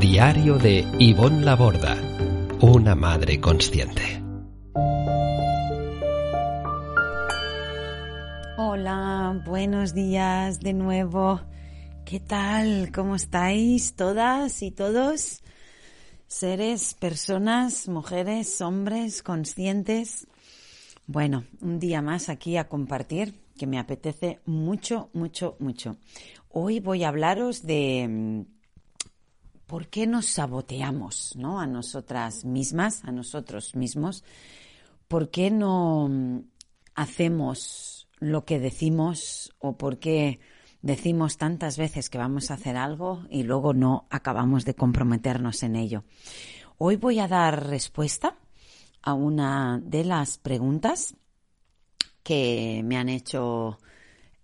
Diario de Ivonne Laborda, una madre consciente. Hola, buenos días de nuevo. ¿Qué tal? ¿Cómo estáis todas y todos? Seres, personas, mujeres, hombres, conscientes. Bueno, un día más aquí a compartir que me apetece mucho, mucho, mucho. Hoy voy a hablaros de por qué nos saboteamos, ¿no? A nosotras mismas, a nosotros mismos. ¿Por qué no mm, hacemos lo que decimos o por qué decimos tantas veces que vamos a hacer algo y luego no acabamos de comprometernos en ello? Hoy voy a dar respuesta a una de las preguntas que me han hecho,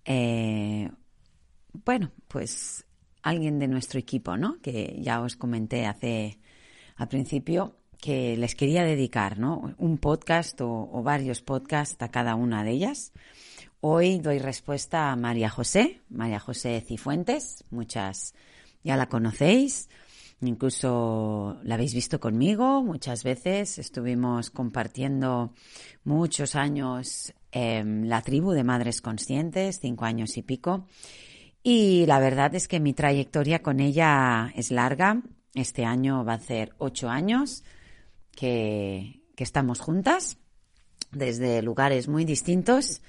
eh, bueno, pues alguien de nuestro equipo, ¿no? Que ya os comenté hace, al principio, que les quería dedicar, ¿no? Un podcast o, varios podcasts a cada una de ellas. Hoy doy respuesta a María José, María José Cifuentes, muchas ya la conocéis, incluso la habéis visto conmigo muchas veces, estuvimos compartiendo muchos años Em, la tribu de Madres Conscientes, cinco años y pico. Y la verdad es que mi trayectoria con ella es larga. Este año va a ser ocho años que, estamos juntas desde lugares muy distintos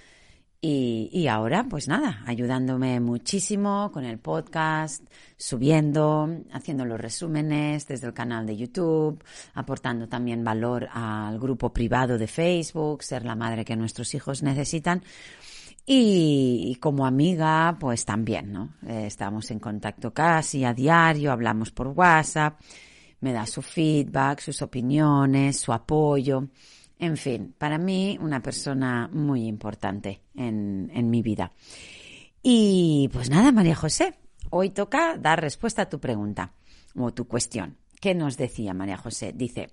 y, ahora, pues nada, ayudándome muchísimo con el podcast, subiendo, haciendo los resúmenes desde el canal de YouTube, aportando también valor al grupo privado de Facebook, ser la madre que nuestros hijos necesitan. Y, como amiga, pues también, ¿no? Eh, estamos en contacto casi a diario, hablamos por WhatsApp, me da su feedback, sus opiniones, su apoyo. En fin, para mí una persona muy importante en, en mi vida. Y pues nada, María José, hoy toca dar respuesta a tu pregunta o tu cuestión. ¿Qué nos decía María José? Dice,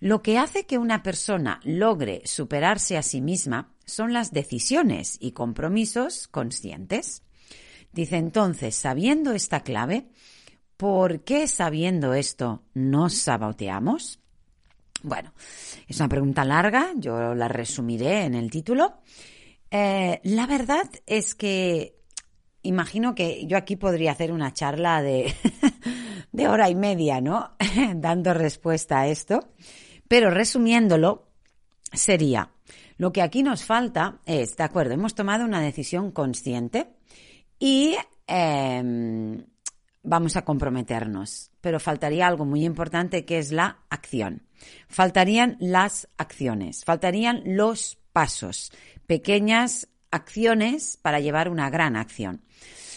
lo que hace que una persona logre superarse a sí misma son las decisiones y compromisos conscientes. Dice entonces, sabiendo esta clave, ¿por qué sabiendo esto nos saboteamos? Bueno, es una pregunta larga, yo la resumiré en el título. Eh, la verdad es que imagino que yo aquí podría hacer una charla de, de hora y media, ¿no? Dando respuesta a esto. Pero resumiéndolo, sería, lo que aquí nos falta es, de acuerdo, hemos tomado una decisión consciente y em, vamos a comprometernos, pero faltaría algo muy importante que es la acción. Faltarían las acciones, faltarían los pasos, pequeñas acciones para llevar una gran acción.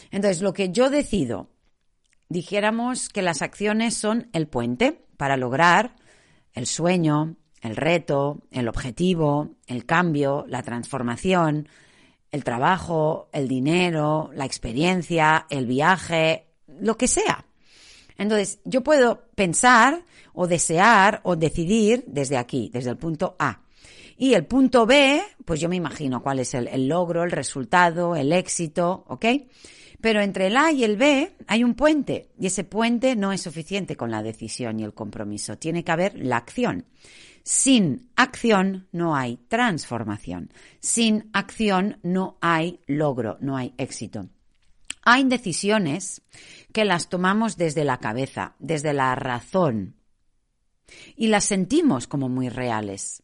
Entonces, lo que yo decido, dijéramos que las acciones son el puente para lograr el sueño, el reto, el objetivo, el cambio, la transformación, el trabajo, el dinero, la experiencia, el viaje, lo que sea. Entonces, yo puedo pensar o desear o decidir desde aquí, desde el punto A. Y el punto B, pues yo me imagino cuál es el, logro, el resultado, el éxito, ¿ok? Pero entre el A y el B hay un puente y ese puente no es suficiente con la decisión y el compromiso. Tiene que haber la acción. Sin acción no hay transformación. Sin acción no hay logro, no hay éxito. Hay decisiones que las tomamos desde la cabeza, desde la razón, y las sentimos como muy reales,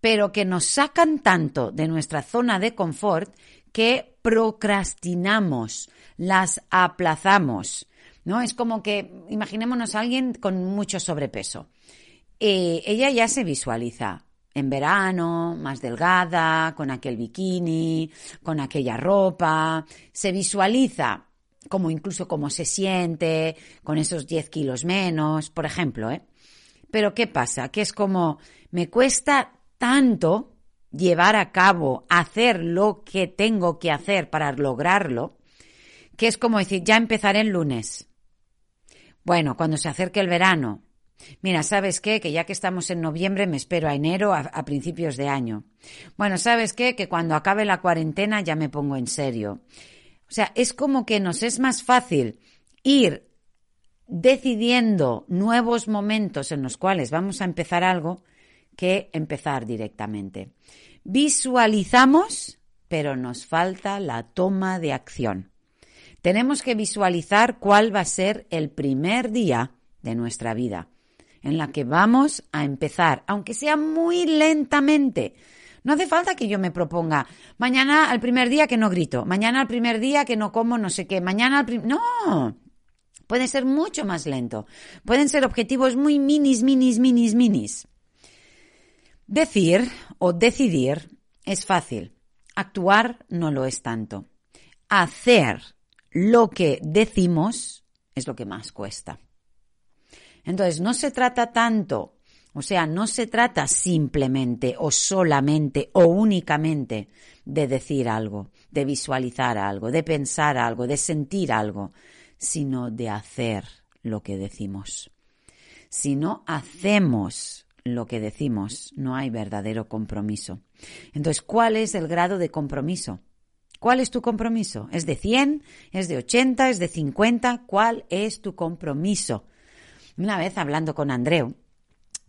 pero que nos sacan tanto de nuestra zona de confort que procrastinamos, las aplazamos. ¿No? Es como que imaginémonos a alguien con mucho sobrepeso. Eh, ella ya se visualiza en verano, más delgada, con aquel bikini, con aquella ropa, se visualiza como incluso cómo se siente, con esos 10 kilos menos, por ejemplo, ¿eh? Pero ¿qué pasa? Que es como, me cuesta tanto llevar a cabo, hacer lo que tengo que hacer para lograrlo, que es como decir, ya empezaré el lunes. Bueno, cuando se acerque el verano. Mira, ¿sabes qué? Que ya que estamos en noviembre me espero a enero, a, principios de año. Bueno, ¿sabes qué? Que cuando acabe la cuarentena ya me pongo en serio. O sea, es como que nos es más fácil ir decidiendo nuevos momentos en los cuales vamos a empezar algo que empezar directamente. Visualizamos, pero nos falta la toma de acción. Tenemos que visualizar cuál va a ser el primer día de nuestra vida en la que vamos a empezar, aunque sea muy lentamente. No hace falta que yo me proponga mañana al primer día que no grito, mañana al primer día que no como no sé qué, mañana al primer... No, puede ser mucho más lento. Pueden ser objetivos muy minis, minis, minis, minis. Decir o decidir es fácil. Actuar no lo es tanto. Hacer lo que decimos es lo que más cuesta. Entonces, no se trata tanto o sea, no se trata simplemente o solamente o únicamente de decir algo, de visualizar algo, de pensar algo, de sentir algo, sino de hacer lo que decimos. Si no hacemos lo que decimos, no hay verdadero compromiso. Entonces, ¿cuál es el grado de compromiso? ¿Cuál es tu compromiso? ¿Es de 100? ¿Es de 80? ¿Es de 50? ¿Cuál es tu compromiso? Una vez hablando con Andreu,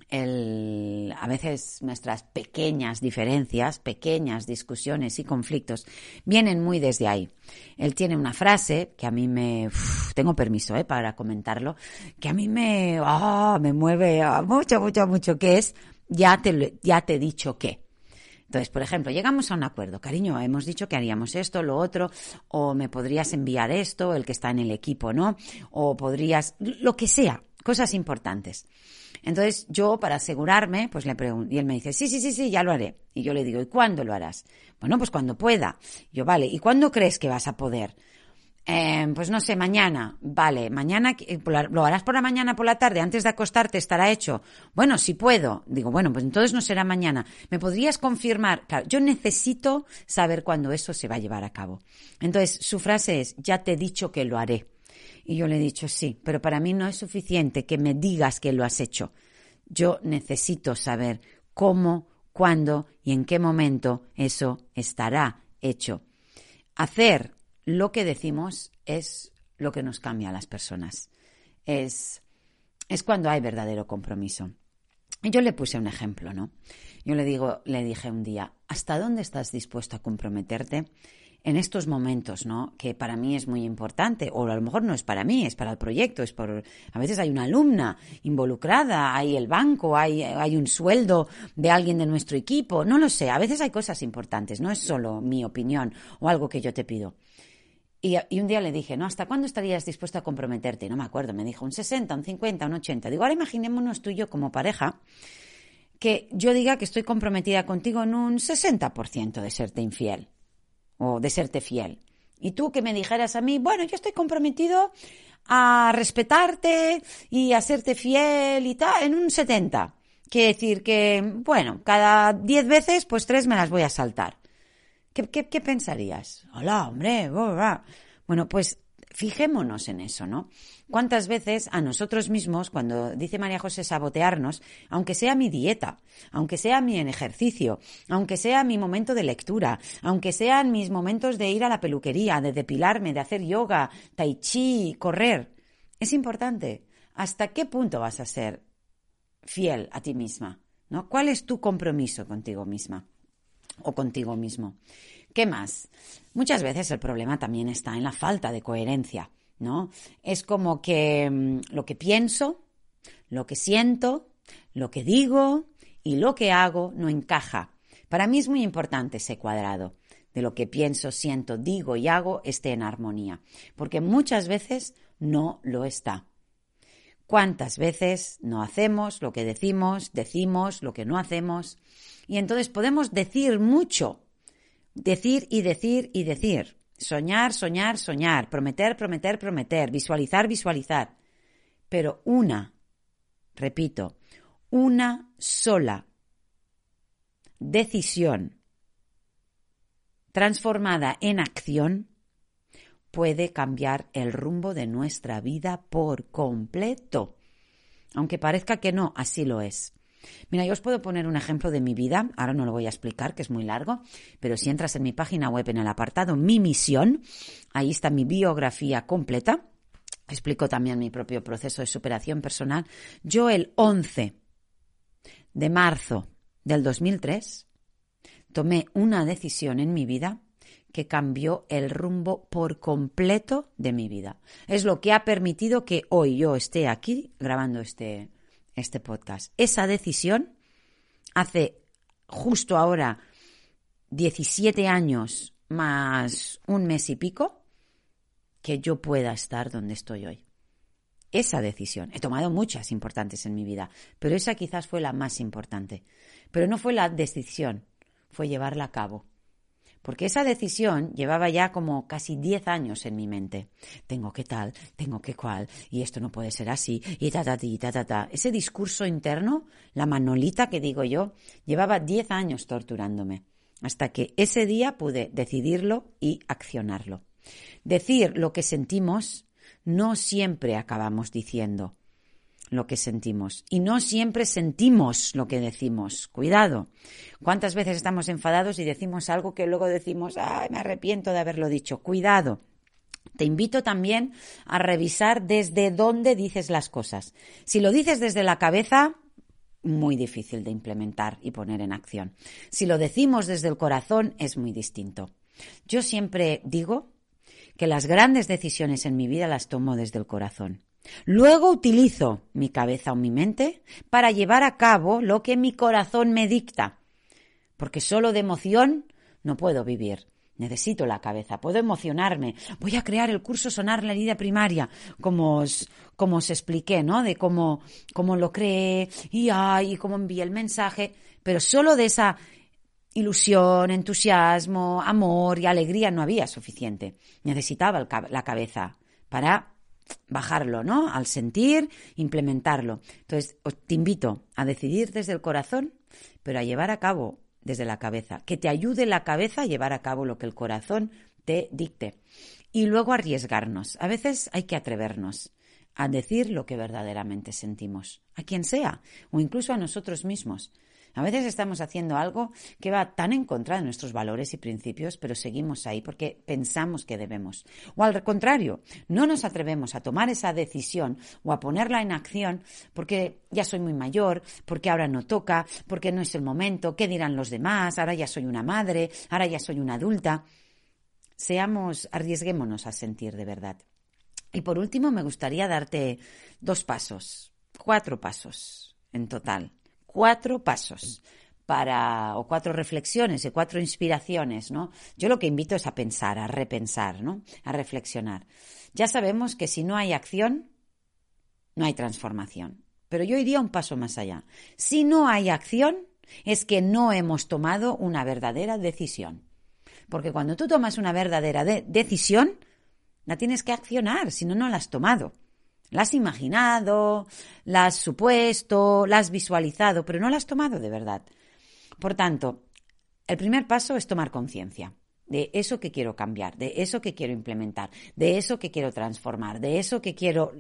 el, a veces nuestras pequeñas diferencias, pequeñas discusiones y conflictos vienen muy desde ahí. Él tiene una frase que a mí me, tengo permiso ¿eh? para comentarlo, que a mí me, oh, me mueve mucho, mucho, mucho, que es, ya te, ya te he dicho que. Entonces, por ejemplo, llegamos a un acuerdo, cariño, hemos dicho que haríamos esto, lo otro, o me podrías enviar esto, el que está en el equipo, ¿no? O podrías, lo que sea, cosas importantes. Entonces yo, para asegurarme, pues le pregunto, y él me dice, sí, sí, sí, sí, ya lo haré. Y yo le digo, ¿y cuándo lo harás? Bueno, pues cuando pueda. yo, vale, ¿y cuándo crees que vas a poder? Eh, pues no sé, mañana. Vale, mañana, eh, ¿lo harás por la mañana, por la tarde? Antes de acostarte estará hecho. Bueno, si puedo. Digo, bueno, pues entonces no será mañana. ¿Me podrías confirmar? Claro, yo necesito saber cuándo eso se va a llevar a cabo. Entonces, su frase es, ya te he dicho que lo haré. Y yo le he dicho, sí, pero para mí no es suficiente que me digas que lo has hecho. Yo necesito saber cómo, cuándo y en qué momento eso estará hecho. Hacer lo que decimos es lo que nos cambia a las personas. Es, es cuando hay verdadero compromiso. Y yo le puse un ejemplo, ¿no? Yo le digo, le dije un día, ¿hasta dónde estás dispuesto a comprometerte en estos momentos, ¿no? Que para mí es muy importante, o a lo mejor no es para mí, es para el proyecto, es por, a veces hay una alumna involucrada, hay el banco, hay, hay un sueldo de alguien de nuestro equipo, no lo sé, a veces hay cosas importantes, no es solo mi opinión o algo que yo te pido. Y, y, un día le dije, ¿no? ¿Hasta cuándo estarías dispuesto a comprometerte? No me acuerdo, me dijo un 60, un 50, un 80. Digo, ahora imaginémonos tú y yo como pareja que yo diga que estoy comprometida contigo en un 60% de serte infiel o de serte fiel. Y tú que me dijeras a mí, bueno, yo estoy comprometido a respetarte y a serte fiel y tal, en un 70. Quiere decir que, bueno, cada 10 veces, pues tres me las voy a saltar. ¿Qué, qué, qué pensarías? Hola, hombre. Bueno, pues fijémonos en eso, ¿no? ¿Cuántas veces a nosotros mismos, cuando dice María José sabotearnos, aunque sea mi dieta, aunque sea mi ejercicio, aunque sea mi momento de lectura, aunque sean mis momentos de ir a la peluquería, de depilarme, de hacer yoga, tai chi, correr, es importante. ¿Hasta qué punto vas a ser fiel a ti misma? ¿No? ¿Cuál es tu compromiso contigo misma o contigo mismo? ¿Qué más? Muchas veces el problema también está en la falta de coherencia, ¿no? Es como que mm, lo que pienso, lo que siento, lo que digo y lo que hago no encaja. Para mí es muy importante ese cuadrado de lo que pienso, siento, digo y hago esté en armonía, porque muchas veces no lo está. ¿Cuántas veces no hacemos lo que decimos, decimos lo que no hacemos? Y entonces podemos decir mucho, decir y decir y decir. Soñar, soñar, soñar. Prometer, prometer, prometer. Visualizar, visualizar. Pero una, repito, una sola decisión transformada en acción puede cambiar el rumbo de nuestra vida por completo. Aunque parezca que no, así lo es. Mira, yo os puedo poner un ejemplo de mi vida, ahora no lo voy a explicar, que es muy largo, pero si entras en mi página web en el apartado Mi misión, ahí está mi biografía completa, explico también mi propio proceso de superación personal. Yo el 11 de marzo del 2003 tomé una decisión en mi vida que cambió el rumbo por completo de mi vida. Es lo que ha permitido que hoy yo esté aquí grabando este, este podcast. Esa decisión hace justo ahora 17 años más un mes y pico que yo pueda estar donde estoy hoy. Esa decisión. He tomado muchas importantes en mi vida, pero esa quizás fue la más importante. Pero no fue la decisión, fue llevarla a cabo. Porque esa decisión llevaba ya como casi 10 años en mi mente. Tengo que tal, tengo que cual, y esto no puede ser así, y ta ta ti, ta ta ta. Ese discurso interno, la manolita que digo yo, llevaba 10 años torturándome. Hasta que ese día pude decidirlo y accionarlo. Decir lo que sentimos no siempre acabamos diciendo lo que sentimos. Y no siempre sentimos lo que decimos. Cuidado. ¿Cuántas veces estamos enfadados y decimos algo que luego decimos, ay, me arrepiento de haberlo dicho? Cuidado. Te invito también a revisar desde dónde dices las cosas. Si lo dices desde la cabeza, muy difícil de implementar y poner en acción. Si lo decimos desde el corazón, es muy distinto. Yo siempre digo que las grandes decisiones en mi vida las tomo desde el corazón. Luego utilizo mi cabeza o mi mente para llevar a cabo lo que mi corazón me dicta. Porque solo de emoción no puedo vivir. Necesito la cabeza, puedo emocionarme. Voy a crear el curso Sonar la herida primaria, como os, como os expliqué, ¿no? De cómo, cómo lo creé y, ay, cómo envié el mensaje. Pero solo de esa ilusión, entusiasmo, amor y alegría no había suficiente. Necesitaba la cabeza para bajarlo, ¿no? Al sentir, implementarlo. Entonces, te invito a decidir desde el corazón, pero a llevar a cabo desde la cabeza. Que te ayude la cabeza a llevar a cabo lo que el corazón te dicte. Y luego arriesgarnos. A veces hay que atrevernos a decir lo que verdaderamente sentimos, a quien sea, o incluso a nosotros mismos. A veces estamos haciendo algo que va tan en contra de nuestros valores y principios, pero seguimos ahí porque pensamos que debemos. O al contrario, no nos atrevemos a tomar esa decisión o a ponerla en acción porque ya soy muy mayor, porque ahora no toca, porque no es el momento, qué dirán los demás, ahora ya soy una madre, ahora ya soy una adulta. Seamos, arriesguémonos a sentir de verdad. Y por último, me gustaría darte dos pasos, cuatro pasos en total cuatro pasos para, o cuatro reflexiones y cuatro inspiraciones, ¿no? Yo lo que invito es a pensar, a repensar, ¿no? A reflexionar. Ya sabemos que si no hay acción, no hay transformación. Pero yo iría un paso más allá. Si no hay acción, es que no hemos tomado una verdadera decisión. Porque cuando tú tomas una verdadera decisión, la tienes que accionar, si no, no la has tomado. La has imaginado, la has supuesto, la has visualizado, pero no la has tomado de verdad. Por tanto, el primer paso es tomar conciencia de eso que quiero cambiar, de eso que quiero implementar, de eso que quiero transformar, de eso que quiero...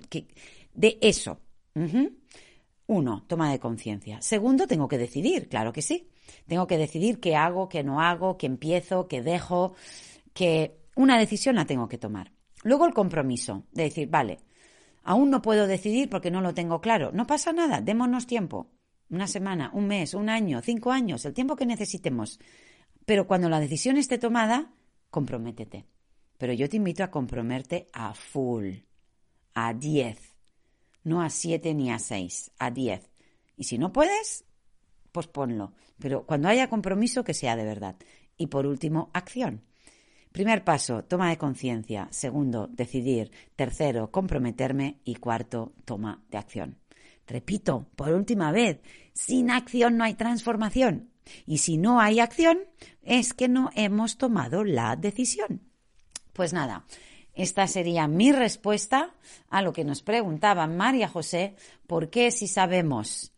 de eso. Uno, toma de conciencia. Segundo, tengo que decidir, claro que sí. Tengo que decidir qué hago, qué no hago, qué empiezo, qué dejo, que una decisión la tengo que tomar. Luego el compromiso, de decir, vale, Aún no puedo decidir porque no lo tengo claro. No pasa nada, démonos tiempo. Una semana, un mes, un año, cinco años, el tiempo que necesitemos. Pero cuando la decisión esté tomada, comprométete. Pero yo te invito a comprometerte a full, a diez. No a siete ni a seis, a diez. Y si no puedes, pues ponlo. Pero cuando haya compromiso, que sea de verdad. Y por último, acción. Primer paso, toma de conciencia. Segundo, decidir. Tercero, comprometerme. Y cuarto, toma de acción. Repito, por última vez, sin acción no hay transformación. Y si no hay acción, es que no hemos tomado la decisión. Pues nada, esta sería mi respuesta a lo que nos preguntaba María José, ¿por qué si sabemos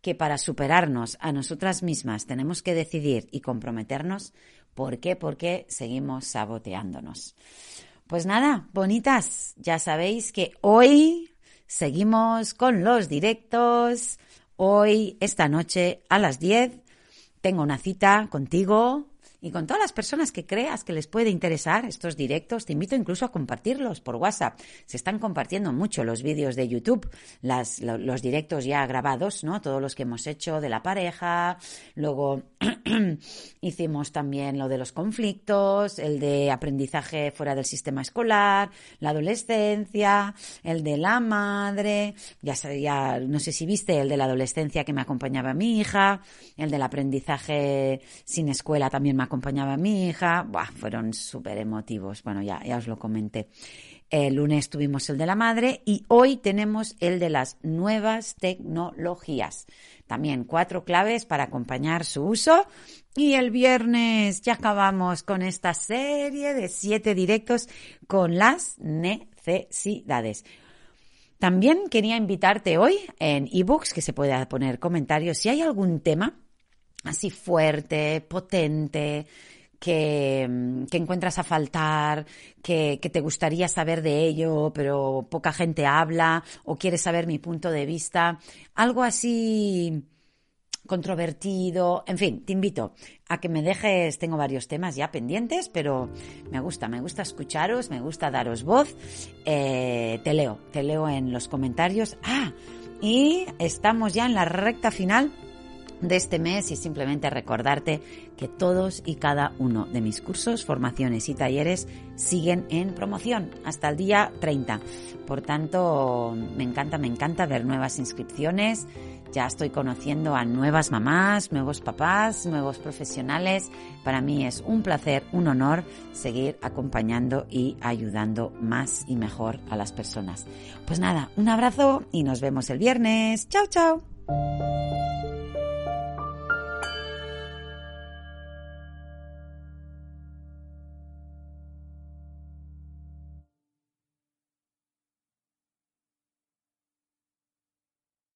que para superarnos a nosotras mismas tenemos que decidir y comprometernos, ¿por qué? ¿Por qué seguimos saboteándonos? Pues nada, bonitas, ya sabéis que hoy seguimos con los directos. Hoy, esta noche, a las 10, tengo una cita contigo y con todas las personas que creas que les puede interesar estos directos, te invito incluso a compartirlos por WhatsApp. Se están compartiendo mucho los vídeos de YouTube, los directos ya grabados, ¿no? Todos los que hemos hecho de la pareja. Luego hicimos también lo de los conflictos, el de aprendizaje fuera del sistema escolar, la adolescencia, el de la madre. Ya, ya no sé si viste el de la adolescencia que me acompañaba mi hija, el del aprendizaje sin escuela también me acompañaba mi hija, fueron súper emotivos. Bueno, ya, ya os lo comenté. El lunes tuvimos el de la madre y hoy tenemos el de las nuevas tecnologías. También cuatro claves para acompañar su uso. Y el viernes ya acabamos con esta serie de siete directos con las necesidades. También quería invitarte hoy en ebooks, que se pueda poner comentarios, si hay algún tema así fuerte, potente, que, encuentras a faltar, que, te gustaría saber de ello, pero poca gente habla, o quieres saber mi punto de vista, algo así controvertido, en fin, te invito a que me dejes, tengo varios temas ya pendientes, pero me gusta, me gusta escucharos, me gusta daros voz, eh, te leo, te leo en los comentarios. Ah, y estamos ya en la recta final de este mes y simplemente recordarte que todos y cada uno de mis cursos, formaciones y talleres siguen en promoción hasta el día 30. Por tanto, me encanta, me encanta ver nuevas inscripciones. Ya estoy conociendo a nuevas mamás, nuevos papás, nuevos profesionales. Para mí es un placer, un honor seguir acompañando y ayudando más y mejor a las personas. Pues nada, un abrazo y nos vemos el viernes. Chao, chao.